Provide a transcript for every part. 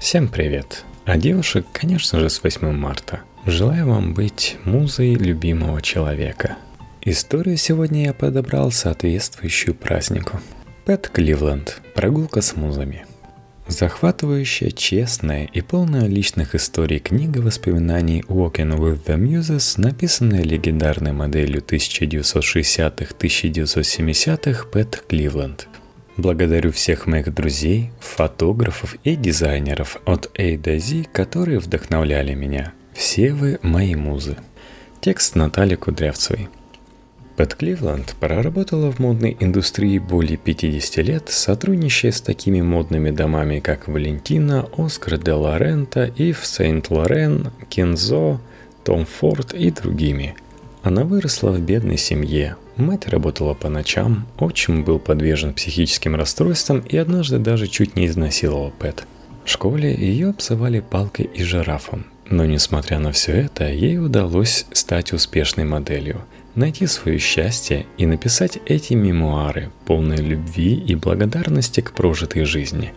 Всем привет! А девушек, конечно же, с 8 марта. Желаю вам быть музой любимого человека. Историю сегодня я подобрал соответствующую празднику. Пэт Кливленд. Прогулка с музами. Захватывающая, честная и полная личных историй книга воспоминаний Walking with the Muses, написанная легендарной моделью 1960-1970-х Пэт Кливленд. Благодарю всех моих друзей, фотографов и дизайнеров от A до Z, которые вдохновляли меня. Все вы мои музы. Текст Натальи Кудрявцевой. Пэт Кливленд проработала в модной индустрии более 50 лет, сотрудничая с такими модными домами, как Валентина, Оскар де Лорента, Ив Сент-Лорен, Кензо, Том Форд и другими. Она выросла в бедной семье, Мать работала по ночам, отчим был подвержен психическим расстройствам и однажды даже чуть не изнасиловал Пэт. В школе ее обзывали палкой и жирафом, но несмотря на все это, ей удалось стать успешной моделью, найти свое счастье и написать эти мемуары, полные любви и благодарности к прожитой жизни.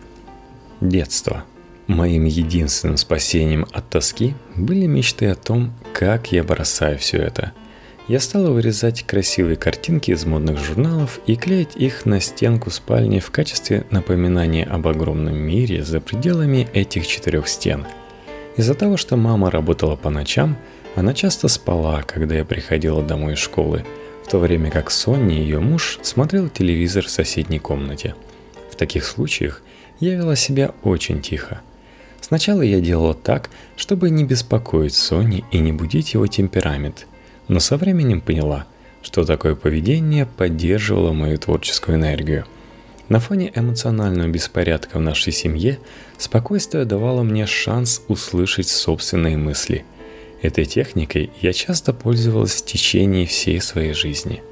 Детство. Моим единственным спасением от тоски были мечты о том, как я бросаю все это – я стала вырезать красивые картинки из модных журналов и клеить их на стенку спальни в качестве напоминания об огромном мире за пределами этих четырех стен. Из-за того, что мама работала по ночам, она часто спала, когда я приходила домой из школы, в то время как Сонни, ее муж, смотрел телевизор в соседней комнате. В таких случаях я вела себя очень тихо. Сначала я делала так, чтобы не беспокоить Сонни и не будить его темперамент – но со временем поняла, что такое поведение поддерживало мою творческую энергию. На фоне эмоционального беспорядка в нашей семье спокойствие давало мне шанс услышать собственные мысли. Этой техникой я часто пользовалась в течение всей своей жизни.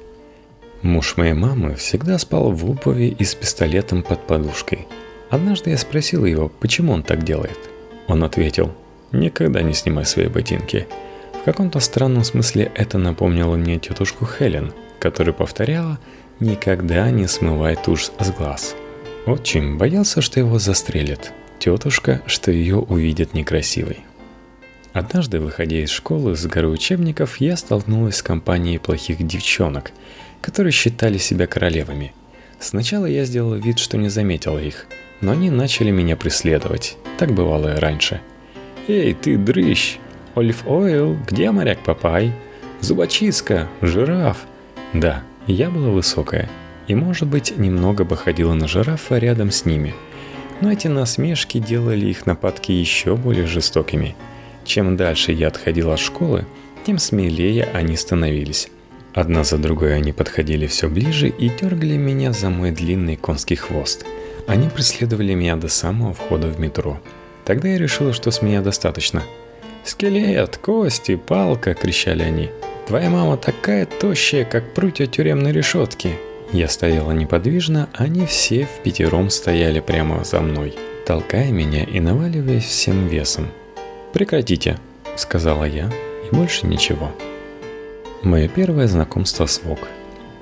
Муж моей мамы всегда спал в обуви и с пистолетом под подушкой. Однажды я спросил его, почему он так делает. Он ответил, «Никогда не снимай свои ботинки. Каком-то странном смысле это напомнило мне тетушку Хелен, которая повторяла «никогда не смывай тушь с глаз». Отчим боялся, что его застрелят, тетушка, что ее увидят некрасивой. Однажды, выходя из школы с горы учебников, я столкнулась с компанией плохих девчонок, которые считали себя королевами. Сначала я сделала вид, что не заметила их, но они начали меня преследовать. Так бывало и раньше. «Эй, ты дрыщ!» Олив Ойл, где моряк Папай? Зубочистка, жираф. Да, я была высокая. И, может быть, немного бы ходила на жирафа рядом с ними. Но эти насмешки делали их нападки еще более жестокими. Чем дальше я отходила от школы, тем смелее они становились. Одна за другой они подходили все ближе и дергали меня за мой длинный конский хвост. Они преследовали меня до самого входа в метро. Тогда я решила, что с меня достаточно – «Скелет, кости, палка!» – кричали они. «Твоя мама такая тощая, как прутья тюремной решетки!» Я стояла неподвижно, они все в пятером стояли прямо за мной, толкая меня и наваливаясь всем весом. «Прекратите!» – сказала я, и больше ничего. Мое первое знакомство с ВОК.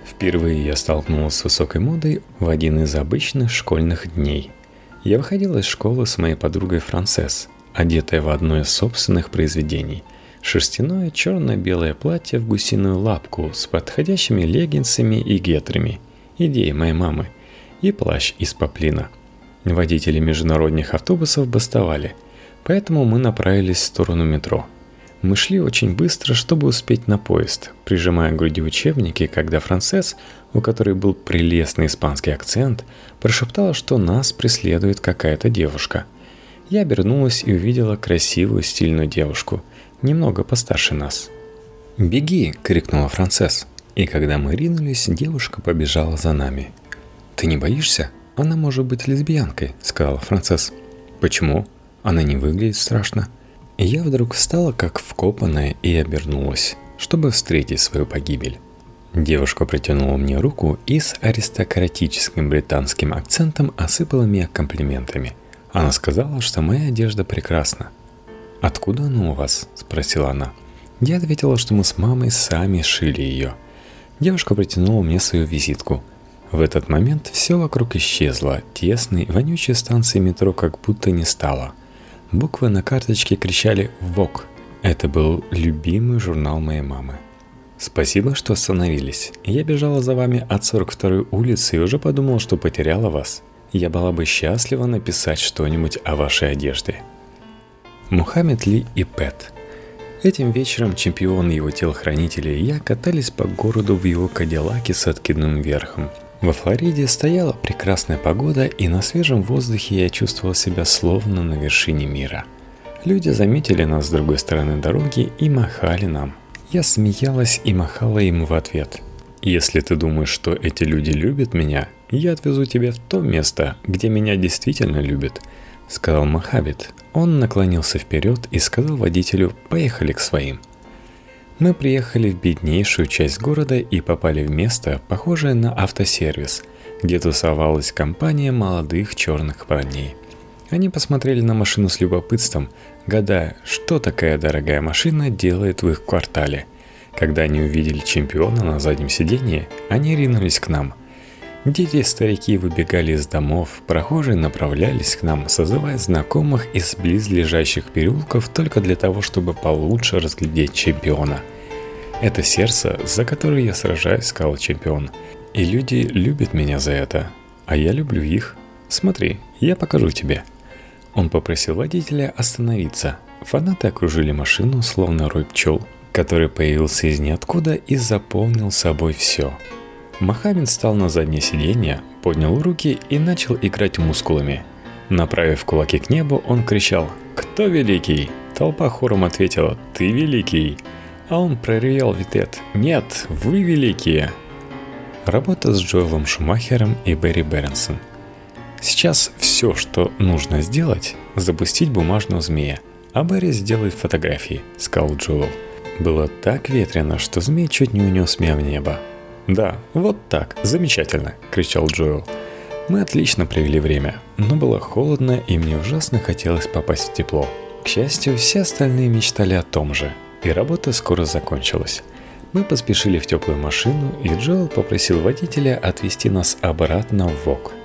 Впервые я столкнулась с высокой модой в один из обычных школьных дней. Я выходила из школы с моей подругой Францесс – одетая в одно из собственных произведений. Шерстяное черно-белое платье в гусиную лапку с подходящими леггинсами и гетрами. Идея моей мамы. И плащ из поплина. Водители международных автобусов бастовали, поэтому мы направились в сторону метро. Мы шли очень быстро, чтобы успеть на поезд, прижимая к груди учебники, когда Францесс, у которой был прелестный испанский акцент, прошептала, что нас преследует какая-то девушка – я обернулась и увидела красивую стильную девушку, немного постарше нас. «Беги!» – крикнула Францесс. И когда мы ринулись, девушка побежала за нами. «Ты не боишься? Она может быть лесбиянкой», – сказала Францесс. «Почему? Она не выглядит страшно». Я вдруг встала как вкопанная и обернулась, чтобы встретить свою погибель. Девушка протянула мне руку и с аристократическим британским акцентом осыпала меня комплиментами – она сказала, что моя одежда прекрасна. «Откуда она у вас?» – спросила она. Я ответила, что мы с мамой сами шили ее. Девушка протянула мне свою визитку. В этот момент все вокруг исчезло, тесной, вонючей станции метро как будто не стало. Буквы на карточке кричали «ВОК». Это был любимый журнал моей мамы. Спасибо, что остановились. Я бежала за вами от 42-й улицы и уже подумала, что потеряла вас. Я была бы счастлива написать что-нибудь о вашей одежде. Мухаммед Ли и Пэт. Этим вечером чемпион и его телохранители и я катались по городу в его кадиллаке с откидным верхом. Во Флориде стояла прекрасная погода, и на свежем воздухе я чувствовал себя словно на вершине мира. Люди заметили нас с другой стороны дороги и махали нам. Я смеялась и махала им в ответ. Если ты думаешь, что эти люди любят меня, я отвезу тебя в то место, где меня действительно любят, сказал Махабит. Он наклонился вперед и сказал водителю «Поехали к своим». Мы приехали в беднейшую часть города и попали в место, похожее на автосервис, где тусовалась компания молодых черных парней. Они посмотрели на машину с любопытством, гадая, что такая дорогая машина делает в их квартале. Когда они увидели чемпиона на заднем сиденье, они ринулись к нам. Дети и старики выбегали из домов, прохожие направлялись к нам, созывая знакомых из близлежащих переулков только для того, чтобы получше разглядеть чемпиона. «Это сердце, за которое я сражаюсь», — сказал чемпион. «И люди любят меня за это, а я люблю их. Смотри, я покажу тебе». Он попросил водителя остановиться. Фанаты окружили машину, словно рой пчел, который появился из ниоткуда и заполнил собой все. Мохаммед встал на заднее сиденье, поднял руки и начал играть мускулами. Направив кулаки к небу, он кричал «Кто великий?» Толпа хором ответила «Ты великий!» А он проревел в ответ «Нет, вы великие!» Работа с Джоэлом Шумахером и Берри Бернсон – Сейчас все, что нужно сделать, запустить бумажного змея, а Барри сделает фотографии, сказал Джоэл. Было так ветрено, что змей чуть не унес меня в небо. «Да, вот так, замечательно!» – кричал Джоэл. Мы отлично провели время, но было холодно и мне ужасно хотелось попасть в тепло. К счастью, все остальные мечтали о том же, и работа скоро закончилась. Мы поспешили в теплую машину, и Джоэл попросил водителя отвезти нас обратно в ВОК –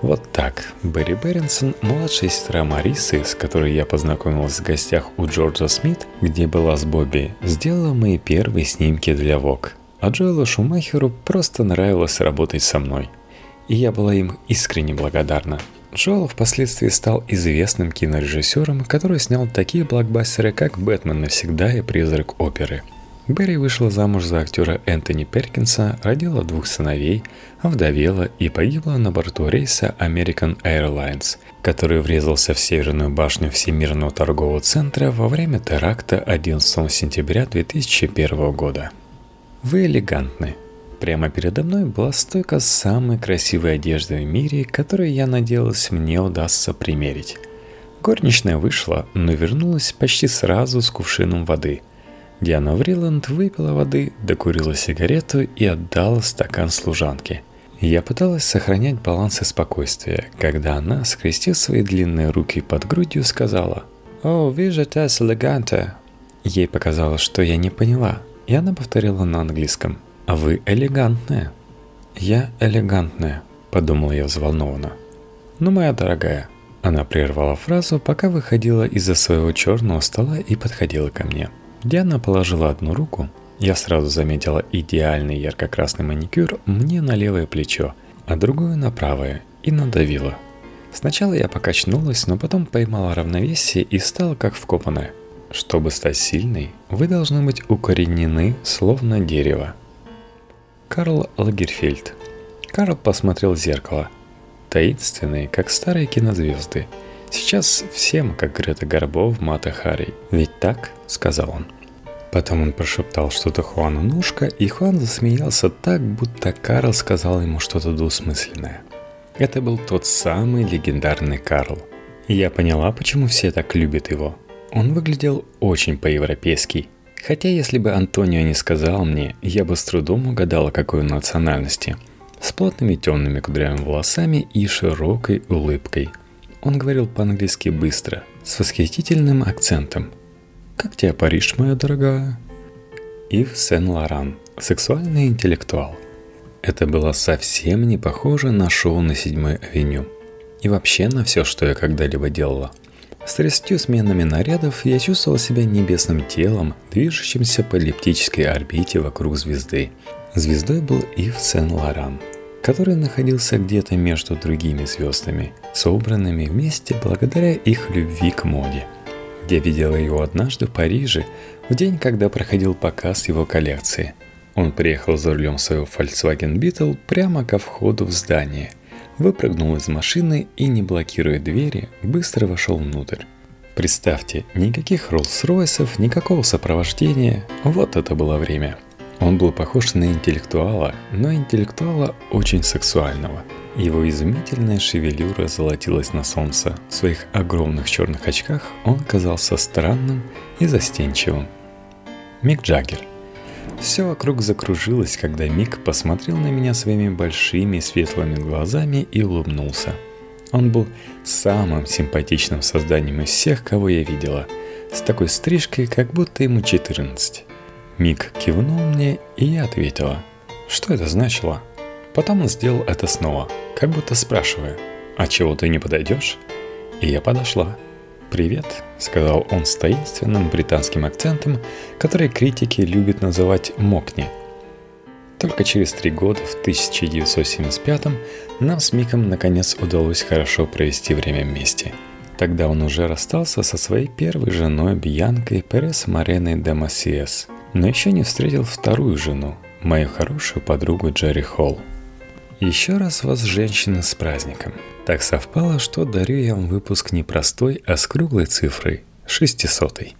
вот так. Берри Беренсон, младшая сестра Марисы, с которой я познакомилась в гостях у Джорджа Смит, где была с Бобби, сделала мои первые снимки для Вок. А Джоэлу Шумахеру просто нравилось работать со мной. И я была им искренне благодарна. Джоэл впоследствии стал известным кинорежиссером, который снял такие блокбастеры, как «Бэтмен навсегда» и «Призрак оперы». Берри вышла замуж за актера Энтони Перкинса, родила двух сыновей, овдовела и погибла на борту рейса American Airlines, который врезался в северную башню Всемирного торгового центра во время теракта 11 сентября 2001 года. Вы элегантны. Прямо передо мной была стойка самой красивой одежды в мире, которую я надеялась мне удастся примерить. Горничная вышла, но вернулась почти сразу с кувшином воды – Диана Вриланд выпила воды, докурила сигарету и отдала стакан служанке. Я пыталась сохранять баланс и спокойствие, когда она, скрестив свои длинные руки под грудью, сказала «О, вижу тес элеганте». Ей показалось, что я не поняла, и она повторила на английском «А вы элегантная». «Я элегантная», — подумала я взволнованно. «Ну, моя дорогая». Она прервала фразу, пока выходила из-за своего черного стола и подходила ко мне — Диана положила одну руку. Я сразу заметила идеальный ярко-красный маникюр мне на левое плечо, а другую на правое и надавила. Сначала я покачнулась, но потом поймала равновесие и стала как вкопанная. Чтобы стать сильной, вы должны быть укоренены, словно дерево. Карл Лагерфельд. Карл посмотрел в зеркало. Таинственные, как старые кинозвезды – Сейчас всем, как Грета Горбов, Мата Хари. Ведь так?» — сказал он. Потом он прошептал что-то Хуану Нушка, и Хуан засмеялся так, будто Карл сказал ему что-то двусмысленное. Это был тот самый легендарный Карл. И я поняла, почему все так любят его. Он выглядел очень по-европейски. Хотя если бы Антонио не сказал мне, я бы с трудом угадала, какой он национальности. С плотными темными кудрявыми волосами и широкой улыбкой – он говорил по-английски быстро, с восхитительным акцентом. «Как тебе Париж, моя дорогая?» Ив Сен-Лоран, сексуальный интеллектуал. Это было совсем не похоже на шоу на седьмой авеню. И вообще на все, что я когда-либо делала. С тридцатью сменами нарядов я чувствовал себя небесным телом, движущимся по эллиптической орбите вокруг звезды. Звездой был Ив Сен-Лоран, который находился где-то между другими звездами, собранными вместе благодаря их любви к моде. Я видел его однажды в Париже, в день, когда проходил показ его коллекции. Он приехал за рулем своего Volkswagen Beetle прямо ко входу в здание – выпрыгнул из машины и, не блокируя двери, быстро вошел внутрь. Представьте, никаких Роллс-Ройсов, никакого сопровождения. Вот это было время. Он был похож на интеллектуала, но интеллектуала очень сексуального. Его изумительная шевелюра золотилась на солнце. В своих огромных черных очках он казался странным и застенчивым. Мик Джаггер – все вокруг закружилось, когда Мик посмотрел на меня своими большими светлыми глазами и улыбнулся. Он был самым симпатичным созданием из всех, кого я видела, с такой стрижкой, как будто ему 14. Мик кивнул мне, и я ответила. Что это значило? Потом он сделал это снова, как будто спрашивая, «А чего ты не подойдешь?» И я подошла. «Привет», — сказал он с таинственным британским акцентом, который критики любят называть «мокни». Только через три года, в 1975-м, нам с Миком наконец удалось хорошо провести время вместе. Тогда он уже расстался со своей первой женой Бьянкой Перес Мареной де Массиес, но еще не встретил вторую жену, мою хорошую подругу Джерри Холл. Еще раз вас, женщины, с праздником. Так совпало, что дарю я вам выпуск не простой, а с круглой цифрой – шестисотой.